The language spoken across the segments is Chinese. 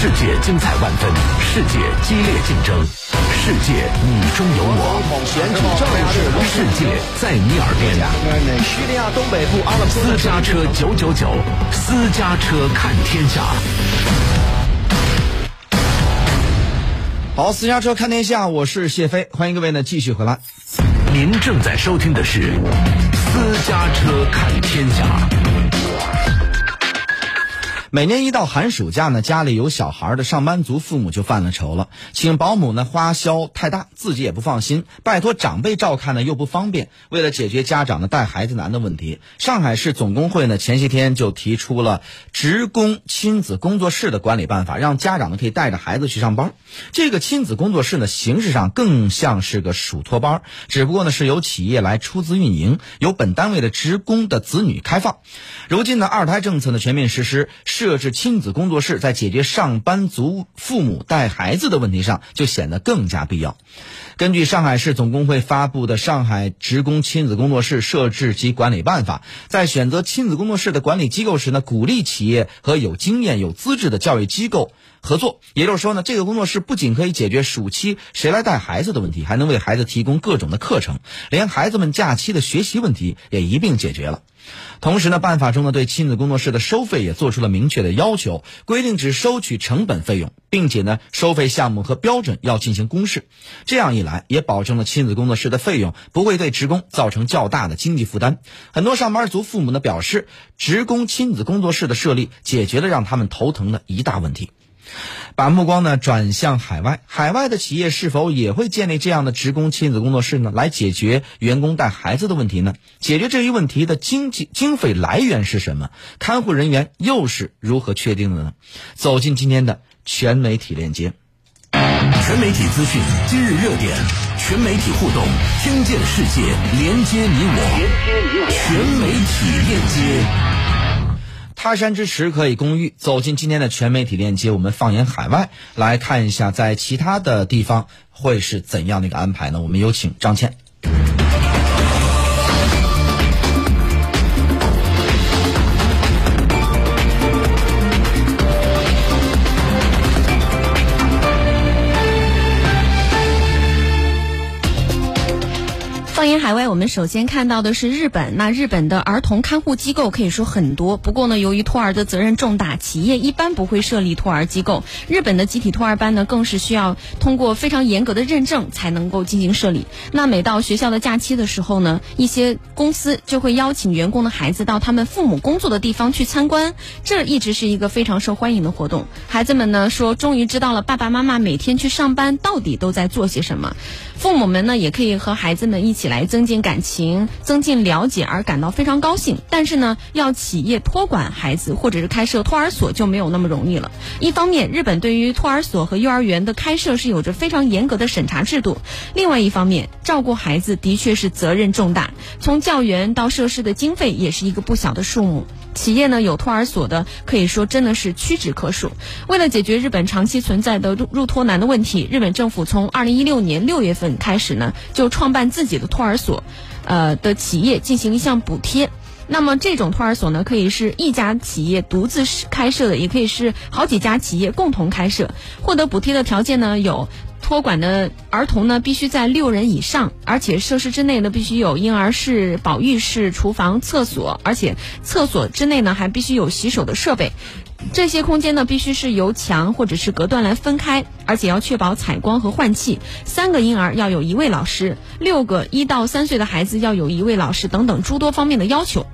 世界精彩万分，世界激烈竞争，世界你中有我，世界在你耳边。叙利亚东北部阿勒斯私家车九九九，私家车看天下。好，私家车看天下，我是谢飞，欢迎各位呢继续回来。您正在收听的是私家车看天下。每年一到寒暑假呢，家里有小孩的上班族父母就犯了愁了，请保姆呢花销太大，自己也不放心，拜托长辈照看呢又不方便。为了解决家长呢带孩子难的问题，上海市总工会呢前些天就提出了职工亲子工作室的管理办法，让家长呢可以带着孩子去上班。这个亲子工作室呢形式上更像是个属托班，只不过呢是由企业来出资运营，由本单位的职工的子女开放。如今呢二胎政策呢全面实施。设置亲子工作室，在解决上班族父母带孩子的问题上，就显得更加必要。根据上海市总工会发布的《上海职工亲子工作室设置及管理办法》，在选择亲子工作室的管理机构时呢，鼓励企业和有经验、有资质的教育机构合作。也就是说呢，这个工作室不仅可以解决暑期谁来带孩子的问题，还能为孩子提供各种的课程，连孩子们假期的学习问题也一并解决了。同时呢，办法中呢对亲子工作室的收费也做出了明确的要求，规定只收取成本费用，并且呢收费项目和标准要进行公示。这样一来，也保证了亲子工作室的费用不会对职工造成较大的经济负担。很多上班族父母呢表示，职工亲子工作室的设立解决了让他们头疼的一大问题。把目光呢转向海外，海外的企业是否也会建立这样的职工亲子工作室呢？来解决员工带孩子的问题呢？解决这一问题的经济经费来源是什么？看护人员又是如何确定的呢？走进今天的全媒体链接，全媒体资讯，今日热点，全媒体互动，听见世界，连接你我，连接你我，全媒体链接。他山之石可以攻玉。走进今天的全媒体链接，我们放眼海外，来看一下在其他的地方会是怎样的一个安排呢？我们有请张倩。放眼海外，我们首先看到的是日本。那日本的儿童看护机构可以说很多，不过呢，由于托儿的责任重大，企业一般不会设立托儿机构。日本的集体托儿班呢，更是需要通过非常严格的认证才能够进行设立。那每到学校的假期的时候呢，一些公司就会邀请员工的孩子到他们父母工作的地方去参观，这一直是一个非常受欢迎的活动。孩子们呢说，终于知道了爸爸妈妈每天去上班到底都在做些什么。父母们呢，也可以和孩子们一起来增进感情、增进了解，而感到非常高兴。但是呢，要企业托管孩子或者是开设托儿所就没有那么容易了。一方面，日本对于托儿所和幼儿园的开设是有着非常严格的审查制度；另外一方面，照顾孩子的确是责任重大，从教员到设施的经费也是一个不小的数目。企业呢有托儿所的，可以说真的是屈指可数。为了解决日本长期存在的入入托难的问题，日本政府从二零一六年六月份开始呢，就创办自己的托儿所，呃的企业进行一项补贴。那么这种托儿所呢，可以是一家企业独自开设的，也可以是好几家企业共同开设。获得补贴的条件呢有。托管的儿童呢，必须在六人以上，而且设施之内呢，必须有婴儿室、保育室、厨房、厕所，而且厕所之内呢，还必须有洗手的设备。这些空间呢，必须是由墙或者是隔断来分开，而且要确保采光和换气。三个婴儿要有一位老师，六个一到三岁的孩子要有一位老师，等等诸多方面的要求。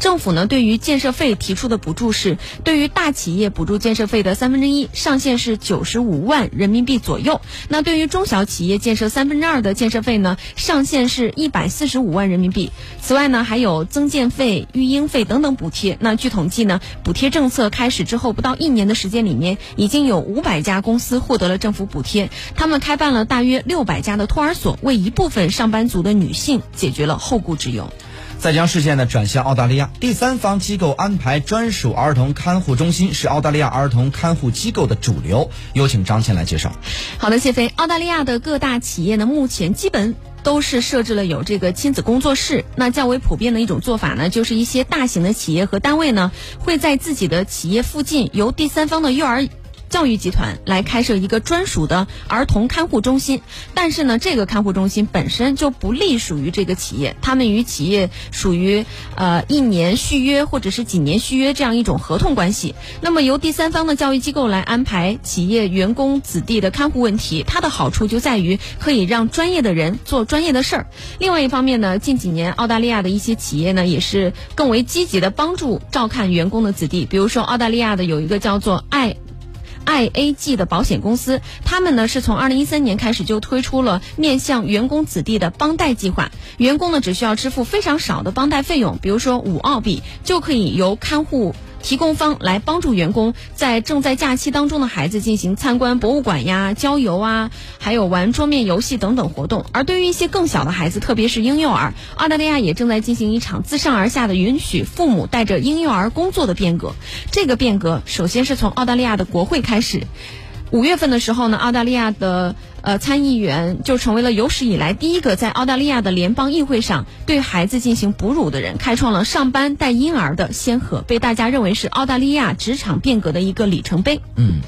政府呢，对于建设费提出的补助是，对于大企业补助建设费的三分之一，上限是九十五万人民币左右。那对于中小企业建设三分之二的建设费呢，上限是一百四十五万人民币。此外呢，还有增建费、育婴费等等补贴。那据统计呢，补贴政策开始之后不到一年的时间里面，已经有五百家公司获得了政府补贴，他们开办了大约六百家的托儿所，为一部分上班族的女性解决了后顾之忧。再将视线呢转向澳大利亚，第三方机构安排专属儿童看护中心是澳大利亚儿童看护机构的主流。有请张倩来介绍。好的，谢飞。澳大利亚的各大企业呢，目前基本都是设置了有这个亲子工作室。那较为普遍的一种做法呢，就是一些大型的企业和单位呢，会在自己的企业附近由第三方的幼儿。教育集团来开设一个专属的儿童看护中心。但是呢，这个看护中心本身就不隶属于这个企业，他们与企业属于呃一年续约或者是几年续约这样一种合同关系。那么由第三方的教育机构来安排企业员工子弟的看护问题，它的好处就在于可以让专业的人做专业的事儿。另外一方面呢，近几年澳大利亚的一些企业呢，也是更为积极的帮助照看员工的子弟。比如说，澳大利亚的有一个叫做爱。IAG 的保险公司，他们呢是从二零一三年开始就推出了面向员工子弟的帮贷计划，员工呢只需要支付非常少的帮贷费用，比如说五澳币，就可以由看护。提供方来帮助员工在正在假期当中的孩子进行参观博物馆呀、郊游啊，还有玩桌面游戏等等活动。而对于一些更小的孩子，特别是婴幼儿，澳大利亚也正在进行一场自上而下的允许父母带着婴幼儿工作的变革。这个变革首先是从澳大利亚的国会开始。五月份的时候呢，澳大利亚的。呃，参议员就成为了有史以来第一个在澳大利亚的联邦议会上对孩子进行哺乳的人，开创了上班带婴儿的先河，被大家认为是澳大利亚职场变革的一个里程碑。嗯，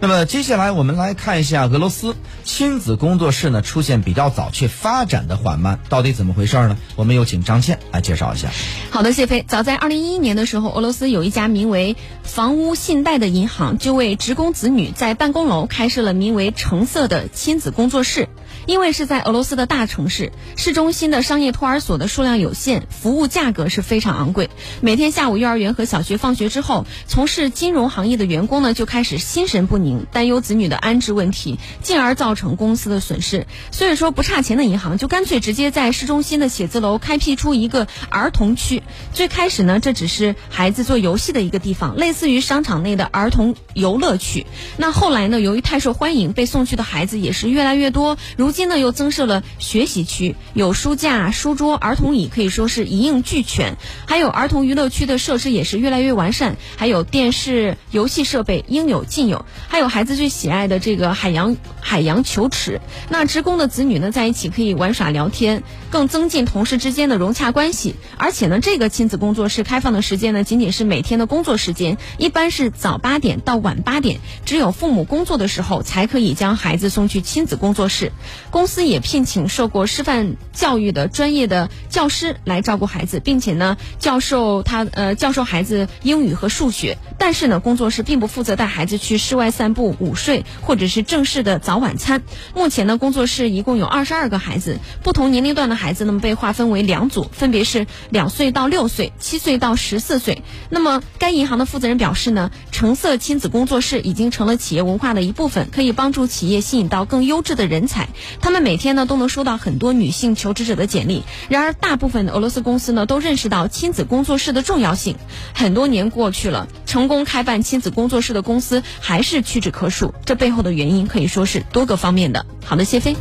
那么接下来我们来看一下俄罗斯亲子工作室呢出现比较早却发展的缓慢，到底怎么回事呢？我们有请张倩来介绍一下。好的，谢飞。早在二零一一年的时候，俄罗斯有一家名为房屋信贷的银行，就为职工子女在办公楼开设了名为“橙色”的亲。子工作室，因为是在俄罗斯的大城市，市中心的商业托儿所的数量有限，服务价格是非常昂贵。每天下午幼儿园和小学放学之后，从事金融行业的员工呢就开始心神不宁，担忧子女的安置问题，进而造成公司的损失。所以说不差钱的银行就干脆直接在市中心的写字楼开辟出一个儿童区。最开始呢，这只是孩子做游戏的一个地方，类似于商场内的儿童游乐区。那后来呢，由于太受欢迎，被送去的孩子也是。越来越多，如今呢又增设了学习区，有书架、书桌、儿童椅，可以说是一应俱全。还有儿童娱乐区的设施也是越来越完善，还有电视、游戏设备应有尽有，还有孩子最喜爱的这个海洋海洋球池。那职工的子女呢在一起可以玩耍聊天，更增进同事之间的融洽关系。而且呢，这个亲子工作室开放的时间呢仅仅是每天的工作时间，一般是早八点到晚八点，只有父母工作的时候才可以将孩子送去亲。子工作室，公司也聘请受过师范教育的专业的教师来照顾孩子，并且呢，教授他呃教授孩子英语和数学。但是呢，工作室并不负责带孩子去室外散步、午睡，或者是正式的早晚餐。目前呢，工作室一共有二十二个孩子，不同年龄段的孩子呢被划分为两组，分别是两岁到六岁、七岁到十四岁。那么，该银行的负责人表示呢，橙色亲子工作室已经成了企业文化的一部分，可以帮助企业吸引到更。优质的人才，他们每天呢都能收到很多女性求职者的简历。然而，大部分的俄罗斯公司呢都认识到亲子工作室的重要性。很多年过去了，成功开办亲子工作室的公司还是屈指可数。这背后的原因可以说是多个方面的。好的，谢飞。